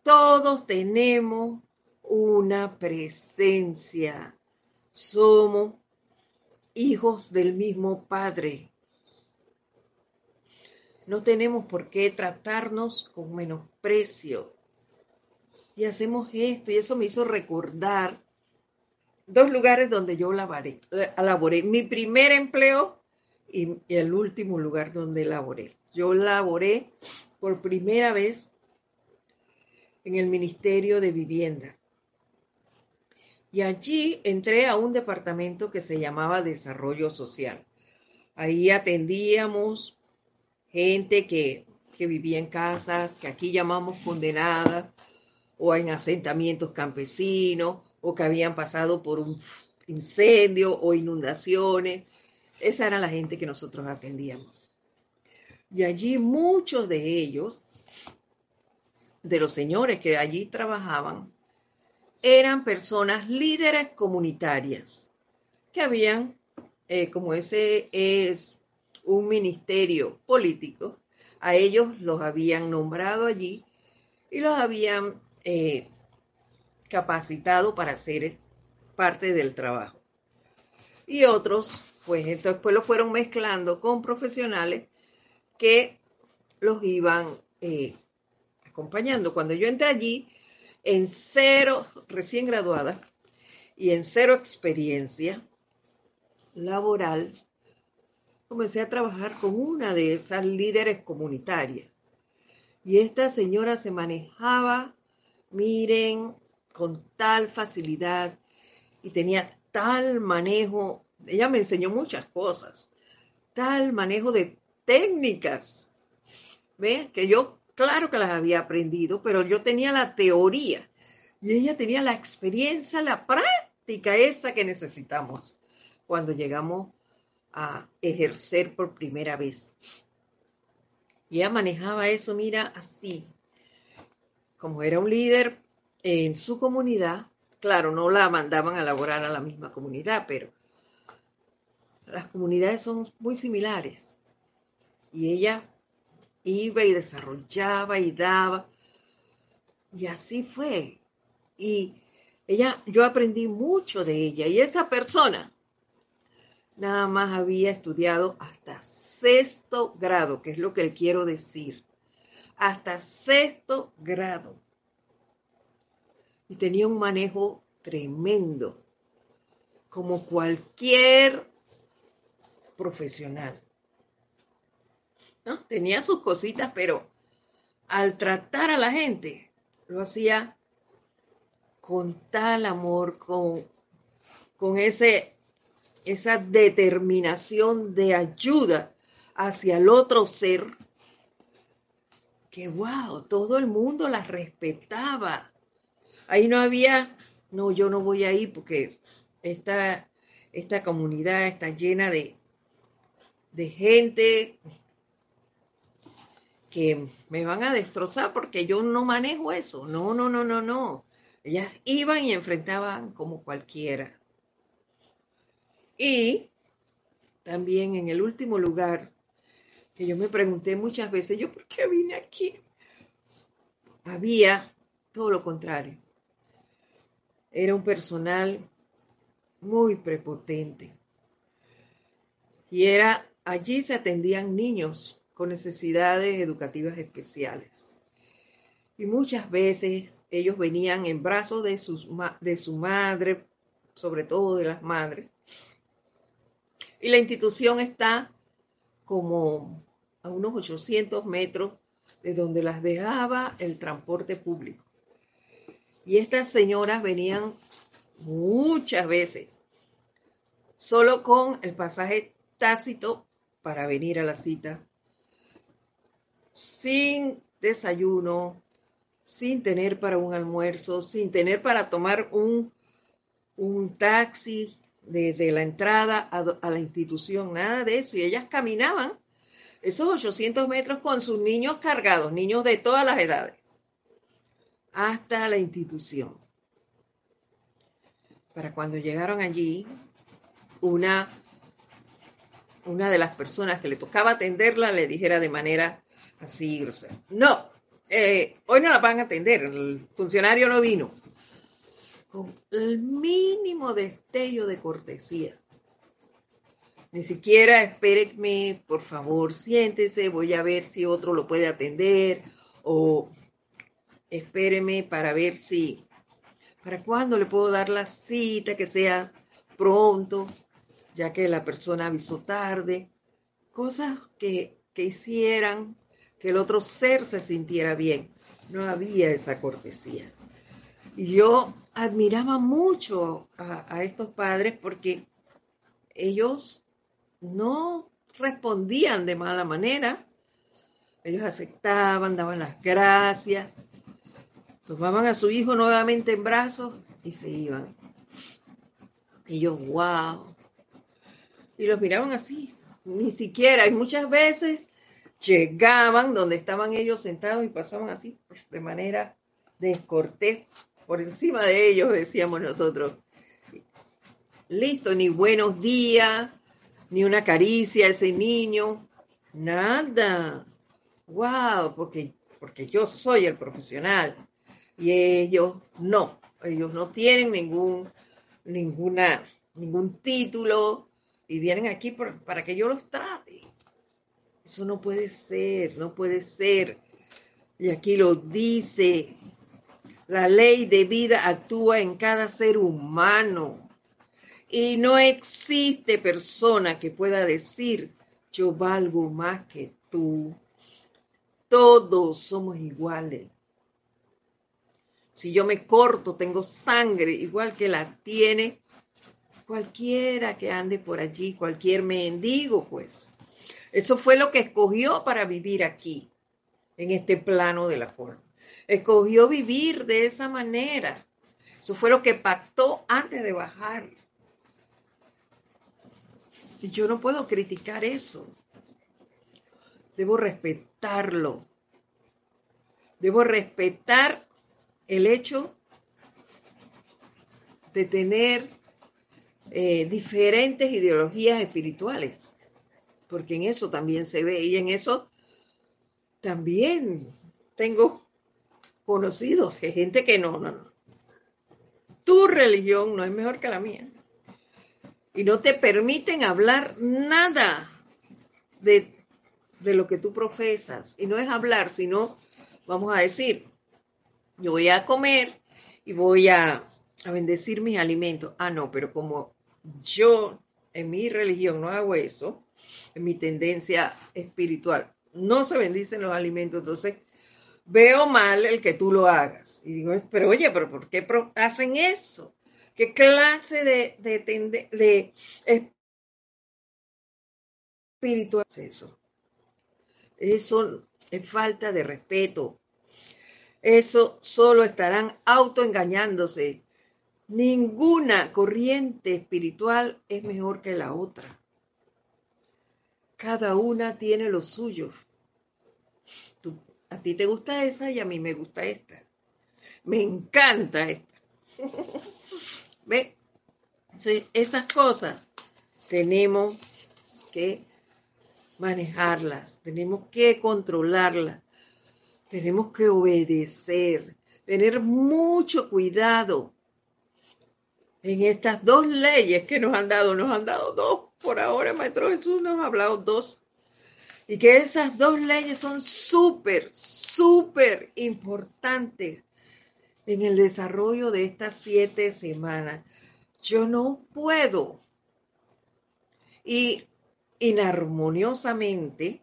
Todos tenemos una presencia. Somos hijos del mismo Padre. No tenemos por qué tratarnos con menosprecio. Y hacemos esto, y eso me hizo recordar dos lugares donde yo laboré. laboré. Mi primer empleo y, el último lugar donde laboré. Yo laboré por primera vez en el Ministerio de Vivienda. Y allí entré a un departamento que se llamaba Desarrollo Social. Ahí atendíamos gente que, vivía en casas que aquí llamamos condenadas o en asentamientos campesinos o que habían pasado por un incendio o inundaciones. Esa era la gente que nosotros atendíamos. Y allí muchos de ellos, de los señores que allí trabajaban, eran personas líderes comunitarias que habían, eh, como ese es un ministerio político, a ellos los habían nombrado allí y los habían eh, capacitado para hacer parte del trabajo. Y otros, pues después lo fueron mezclando con profesionales que los iban eh, acompañando. Cuando yo entré allí, en cero, recién graduada, y en cero experiencia laboral, comencé a trabajar con una de esas líderes comunitarias. Y esta señora se manejaba, miren, con tal facilidad y tenía tal manejo, ella me enseñó muchas cosas, tal manejo de técnicas, ¿ves? Que yo, claro que las había aprendido, pero yo tenía la teoría y ella tenía la experiencia, la práctica esa que necesitamos cuando llegamos a ejercer por primera vez. Y ella manejaba eso, mira, así. Como era un líder en su comunidad, claro, no la mandaban a laborar a la misma comunidad, pero las comunidades son muy similares. Y ella iba y desarrollaba y daba. Y así fue. Y ella, yo aprendí mucho de ella. Y esa persona nada más había estudiado hasta sexto grado, que es lo que le quiero decir. Hasta sexto grado. Y tenía un manejo tremendo, como cualquier profesional. Tenía sus cositas, pero al tratar a la gente, lo hacía con tal amor, con, con ese esa determinación de ayuda hacia el otro ser, que wow, todo el mundo la respetaba. Ahí no había, no, yo no voy ahí porque esta, esta comunidad está llena de, de gente que me van a destrozar porque yo no manejo eso. No, no, no, no, no. Ellas iban y enfrentaban como cualquiera. Y también en el último lugar, que yo me pregunté muchas veces, ¿yo por qué vine aquí? Había todo lo contrario. Era un personal muy prepotente. Y era, allí se atendían niños con necesidades educativas especiales. Y muchas veces ellos venían en brazos de, de su madre, sobre todo de las madres, y la institución está como a unos 800 metros de donde las dejaba el transporte público. Y estas señoras venían muchas veces solo con el pasaje tácito para venir a la cita, sin desayuno, sin tener para un almuerzo, sin tener para tomar un, un taxi, desde la entrada a, la institución, nada de eso. Y ellas caminaban esos 800 metros con sus niños cargados, niños de todas las edades, hasta la institución. Para cuando llegaron allí, una, una de las personas que le tocaba atenderla le dijera de manera así no, eh, hoy no la van a atender, el funcionario no vino con el mínimo destello de cortesía. Ni siquiera espérenme, por favor, siéntese, voy a ver si otro lo puede atender o espéreme para ver si, para cuándo le puedo dar la cita, que sea pronto, ya que la persona avisó tarde. Cosas que, que hicieran que el otro ser se sintiera bien. No había esa cortesía. Y yo admiraba mucho a, estos padres porque ellos no respondían de mala manera. Ellos aceptaban, daban las gracias, tomaban a su hijo nuevamente en brazos y se iban. Y yo, wow. Y los miraban así, ni siquiera. Y muchas veces llegaban donde estaban ellos sentados y pasaban así de manera descortés por encima de ellos, decíamos nosotros. Listo, ni buenos días, ni una caricia a ese niño, nada. Wow, porque, porque yo soy el profesional y ellos no, ellos no tienen ningún, ninguna, ningún título y vienen aquí para que yo los trate. Eso no puede ser, no puede ser. Y aquí lo dice, la ley de vida actúa en cada ser humano y no existe persona que pueda decir yo valgo más que tú. Todos somos iguales. Si yo me corto, tengo sangre, igual que la tiene cualquiera que ande por allí, cualquier mendigo, pues. Eso fue lo que escogió para vivir aquí, en este plano de la forma. Escogió vivir de esa manera. Eso fue lo que pactó antes de bajar. Y yo no puedo criticar eso. Debo respetarlo. Debo respetar el hecho de tener eh, diferentes ideologías espirituales, porque en eso también se ve y en eso también tengo conocidos, que gente que no, no, no. Tu religión no es mejor que la mía. Y no te permiten hablar nada de, de lo que tú profesas. Y no es hablar, sino, vamos a decir, yo voy a comer y voy a, a bendecir mis alimentos. Ah, no, pero como yo en mi religión no hago eso, en mi tendencia espiritual, no se bendicen los alimentos, entonces veo mal el que tú lo hagas. Y digo, pero oye, pero ¿por qué hacen eso? ¿Qué clase de, de, de espiritual es eso? Eso es falta de respeto. Eso solo estarán autoengañándose. Ninguna corriente espiritual es mejor que la otra. Cada una tiene lo suyo. a ti te gusta esa y a mí me gusta esta. Me encanta esta. ¿Ve? esas cosas tenemos que manejarlas, tenemos que controlarlas, tenemos que obedecer, tener mucho cuidado en estas dos leyes que nos han dado, nos han dado dos por ahora, Maestro Jesús nos ha hablado dos, y que esas dos leyes son súper, súper importantes en el desarrollo de estas siete semanas. Yo no puedo y inarmoniosamente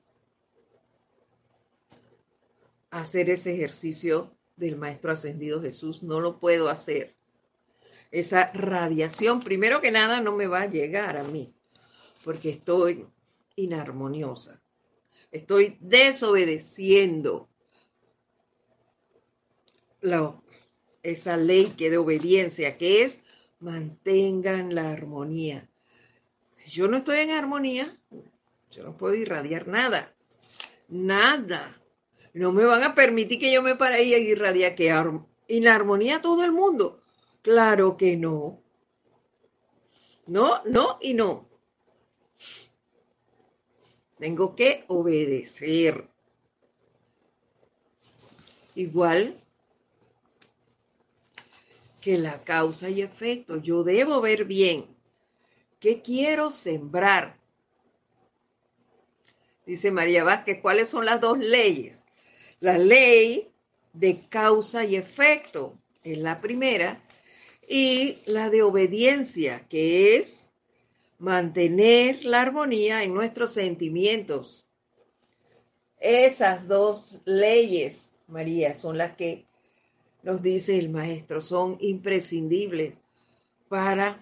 hacer ese ejercicio del Maestro Ascendido Jesús, no lo puedo hacer. Esa radiación, primero que nada, no me va a llegar a mí, porque estoy inarmoniosa. Estoy desobedeciendo esa ley que de obediencia, que es mantengan la armonía. Si yo no estoy en armonía, yo no puedo irradiar nada. Nada. No me van a permitir que yo me pare y irradiar que inarmonía todo el mundo. Claro que no. No, no y no. Tengo que obedecer. Igual que la causa y efecto. Yo debo ver bien qué quiero sembrar. Dice María Vázquez, ¿cuáles son las dos leyes? La ley de causa y efecto es la primera y la de obediencia, que es mantener la armonía en nuestros sentimientos. Esas dos leyes, María, son las que nos dice el maestro, son imprescindibles para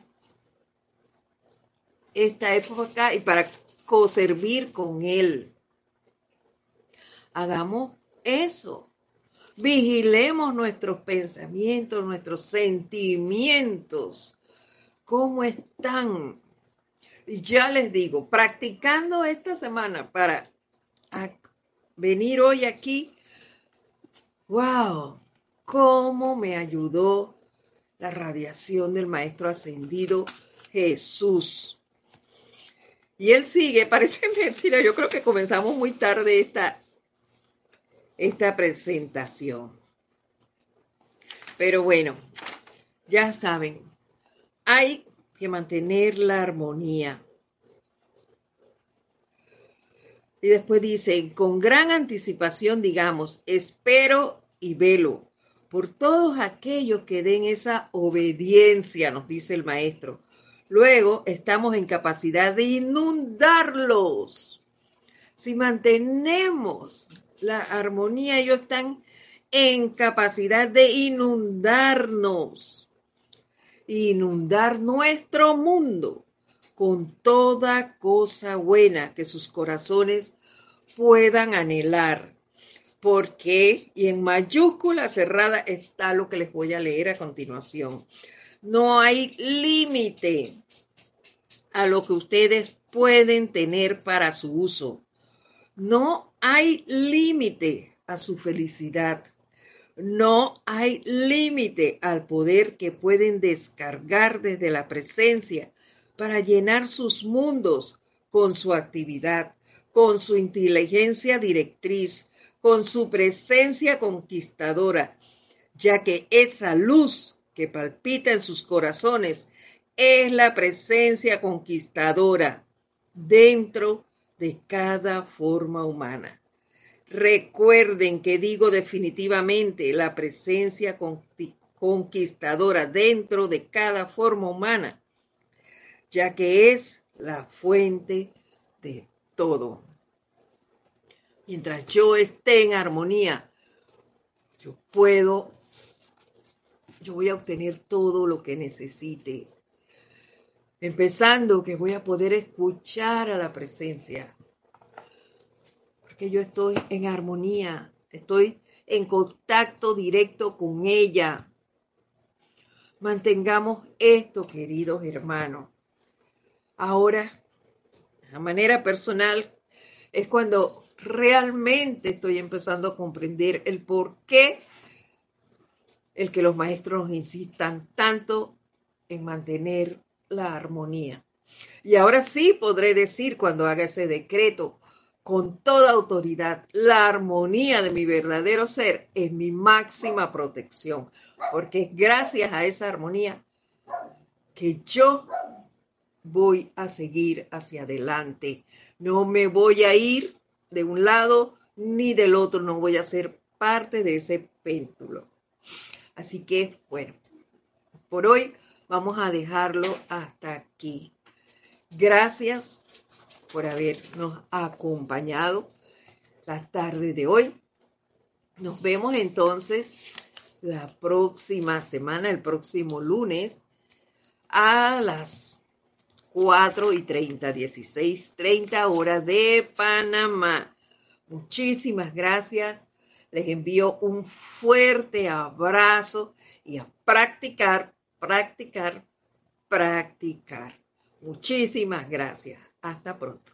esta época y para co-servir con él. Hagamos eso. Vigilemos nuestros pensamientos, nuestros sentimientos. ¿Cómo están? Ya les digo, practicando esta semana para venir hoy aquí, wow, cómo me ayudó la radiación del Maestro Ascendido Jesús. Y él sigue, parece mentira, yo creo que comenzamos muy tarde esta, esta presentación. Pero bueno, ya saben, hay que mantener la armonía. Y después dice, con gran anticipación, digamos, espero y velo por todos aquellos que den esa obediencia, nos dice el maestro. Luego estamos en capacidad de inundarlos. Si mantenemos la armonía, ellos están en capacidad de inundarnos, inundar nuestro mundo con toda cosa buena que sus corazones puedan anhelar. Porque, y en mayúscula cerrada está lo que les voy a leer a continuación. No hay límite a lo que ustedes pueden tener para su uso. No hay límite a su felicidad. No hay límite al poder que pueden descargar desde la presencia para llenar sus mundos con su actividad, con su inteligencia directriz, con su presencia conquistadora, ya que esa luz que palpita en sus corazones es la presencia conquistadora dentro de cada forma humana. Recuerden que digo definitivamente la presencia conquistadora dentro de cada forma humana, ya que es la fuente de todo. Mientras yo esté en armonía, yo puedo, yo voy a obtener todo lo que necesite empezando que voy a poder escuchar a la presencia, porque yo estoy en armonía, estoy en contacto directo con ella. Mantengamos esto, queridos hermanos. Ahora, de manera personal, es cuando realmente estoy empezando a comprender el por qué el que los maestros insistan tanto en mantener la armonía. Y ahora sí podré decir cuando haga ese decreto con toda autoridad, la armonía de mi verdadero ser es mi máxima protección, porque es gracias a esa armonía que yo voy a seguir hacia adelante. No me voy a ir de un lado ni del otro, no voy a ser parte de ese péndulo. Así que, bueno, por hoy vamos a dejarlo hasta aquí. Gracias por habernos acompañado la tarde de hoy. Nos vemos entonces la próxima semana, el próximo lunes, a las 4 y 30, 16, 30 horas de Panamá. Muchísimas gracias. Les envío un fuerte abrazo y a practicar practicar, practicar. Muchísimas gracias. Hasta pronto.